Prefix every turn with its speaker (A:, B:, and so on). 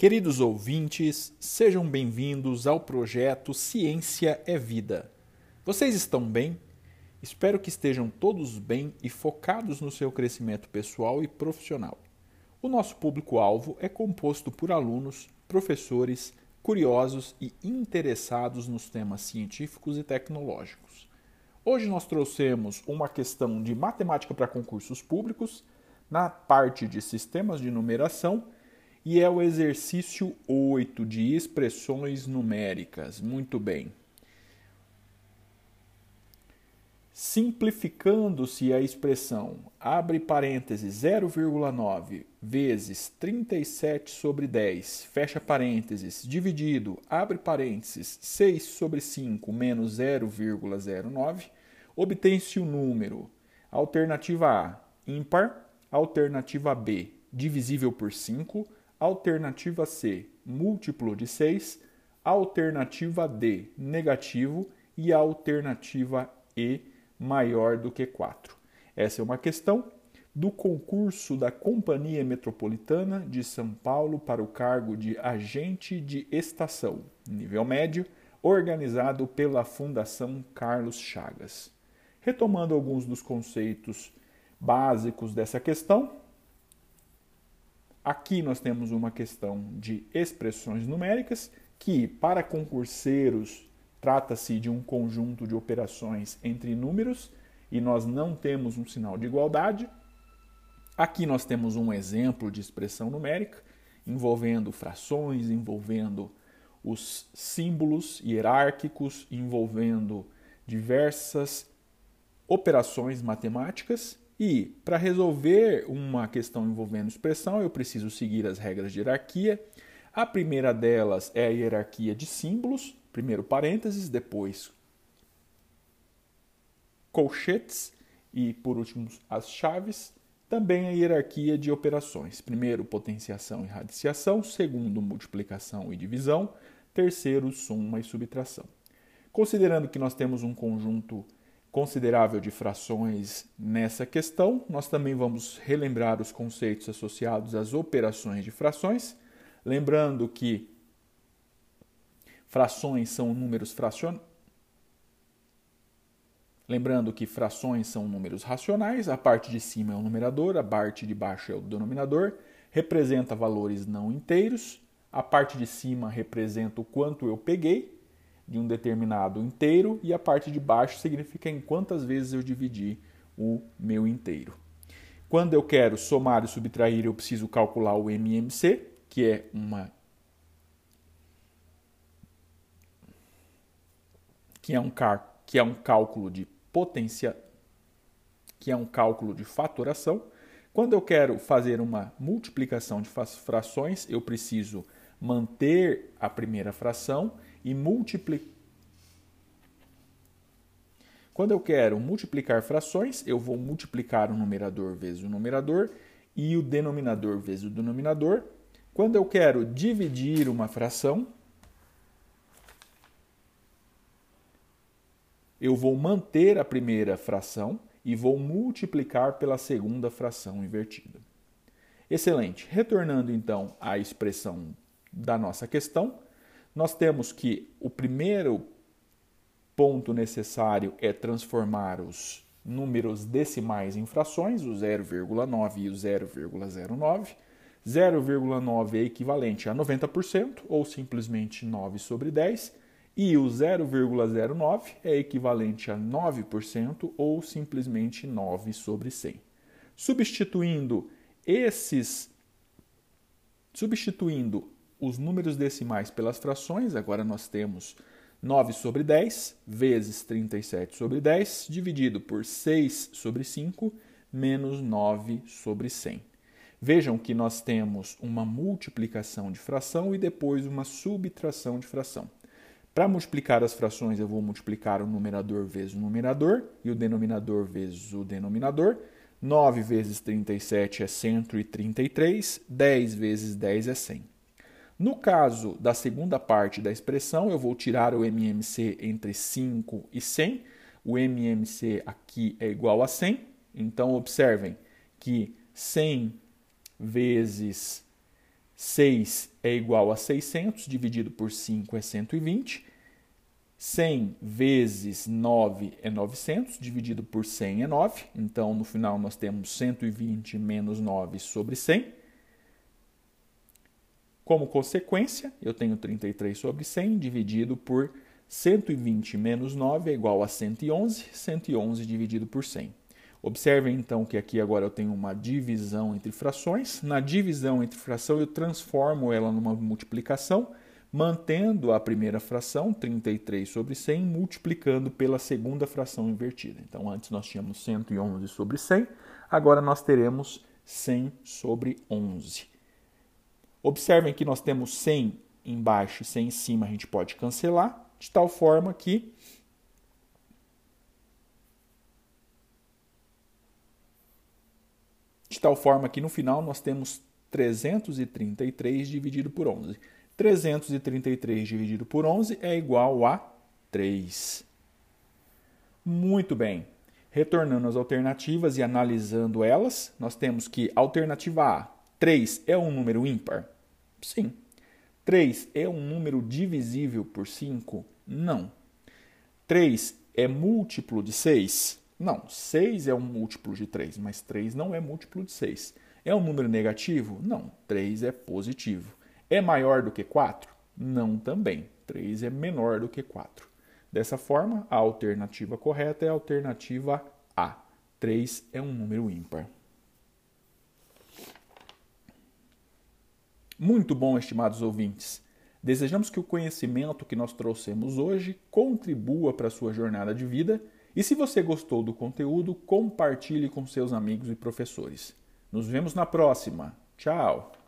A: Queridos ouvintes, sejam bem-vindos ao projeto Ciência é Vida. Vocês estão bem? Espero que estejam todos bem e focados no seu crescimento pessoal e profissional. O nosso público-alvo é composto por alunos, professores, curiosos e interessados nos temas científicos e tecnológicos. Hoje nós trouxemos uma questão de matemática para concursos públicos na parte de sistemas de numeração e é o exercício 8 de expressões numéricas. Muito bem. Simplificando-se a expressão abre parênteses 0,9 vezes 37 sobre 10, fecha parênteses, dividido, abre parênteses, 6 sobre 5 menos 0,09, obtém-se o número alternativa A, ímpar, alternativa B, divisível por 5, alternativa C, múltiplo de 6, alternativa D, negativo e alternativa E, maior do que 4. Essa é uma questão do concurso da Companhia Metropolitana de São Paulo para o cargo de agente de estação, nível médio, organizado pela Fundação Carlos Chagas. Retomando alguns dos conceitos básicos dessa questão, aqui nós temos uma questão de expressões numéricas que, para concurseiros Trata-se de um conjunto de operações entre números e nós não temos um sinal de igualdade. Aqui nós temos um exemplo de expressão numérica envolvendo frações, envolvendo os símbolos hierárquicos, envolvendo diversas operações matemáticas. E para resolver uma questão envolvendo expressão, eu preciso seguir as regras de hierarquia. A primeira delas é a hierarquia de símbolos, primeiro parênteses, depois colchetes e, por último, as chaves. Também a hierarquia de operações. Primeiro, potenciação e radiciação. Segundo, multiplicação e divisão. Terceiro, soma e subtração. Considerando que nós temos um conjunto considerável de frações nessa questão, nós também vamos relembrar os conceitos associados às operações de frações. Lembrando que Frações são números fracionais. Lembrando que frações são números racionais, a parte de cima é o numerador, a parte de baixo é o denominador, representa valores não inteiros, a parte de cima representa o quanto eu peguei de um determinado inteiro e a parte de baixo significa em quantas vezes eu dividi o meu inteiro. Quando eu quero somar e subtrair, eu preciso calcular o MMC, que é uma que é um, que é um cálculo de potência, que é um cálculo de fatoração. Quando eu quero fazer uma multiplicação de frações, eu preciso manter a primeira fração e multiplicar. Quando eu quero multiplicar frações, eu vou multiplicar o numerador vezes o numerador e o denominador vezes o denominador. Quando eu quero dividir uma fração, eu vou manter a primeira fração e vou multiplicar pela segunda fração invertida. Excelente. Retornando então à expressão da nossa questão, nós temos que o primeiro ponto necessário é transformar os números decimais em frações, o 0,9 e o 0,09. 0,9 é equivalente a 90% ou simplesmente 9 sobre 10 e o 0,09 é equivalente a 9% ou simplesmente 9 sobre 100. Substituindo esses substituindo os números decimais pelas frações, agora nós temos 9 sobre 10 vezes 37 sobre 10 dividido por 6 sobre 5 menos 9 sobre 100. Vejam que nós temos uma multiplicação de fração e depois uma subtração de fração. Para multiplicar as frações, eu vou multiplicar o numerador vezes o numerador e o denominador vezes o denominador. 9 vezes 37 é 133, 10 vezes 10 é 100. No caso da segunda parte da expressão, eu vou tirar o MMC entre 5 e 100. O MMC aqui é igual a 100. Então, observem que 100 vezes 6 é igual a 600, dividido por 5 é 120. 100 vezes 9 é 900, dividido por 100 é 9. Então, no final, nós temos 120 menos 9 sobre 100. Como consequência, eu tenho 33 sobre 100 dividido por 120 menos 9 é igual a 111, 111 dividido por 100. Observem então que aqui agora eu tenho uma divisão entre frações. Na divisão entre fração eu transformo ela numa multiplicação mantendo a primeira fração, 33 sobre 100, multiplicando pela segunda fração invertida. Então, antes nós tínhamos 111 sobre 100, agora nós teremos 100 sobre 11. Observem que nós temos 100 embaixo e 100 em cima, a gente pode cancelar, de tal forma que de tal forma que no final nós temos 333 dividido por 11. 333 dividido por 11 é igual a 3. Muito bem. Retornando às alternativas e analisando elas, nós temos que alternativa A, 3 é um número ímpar? Sim. 3 é um número divisível por 5? Não. 3 é múltiplo de 6? Não. 6 é um múltiplo de 3, mas 3 não é múltiplo de 6. É um número negativo? Não. 3 é positivo. É maior do que 4? Não também. 3 é menor do que 4. Dessa forma, a alternativa correta é a alternativa A. 3 é um número ímpar. Muito bom, estimados ouvintes. Desejamos que o conhecimento que nós trouxemos hoje contribua para a sua jornada de vida e, se você gostou do conteúdo, compartilhe com seus amigos e professores. Nos vemos na próxima. Tchau!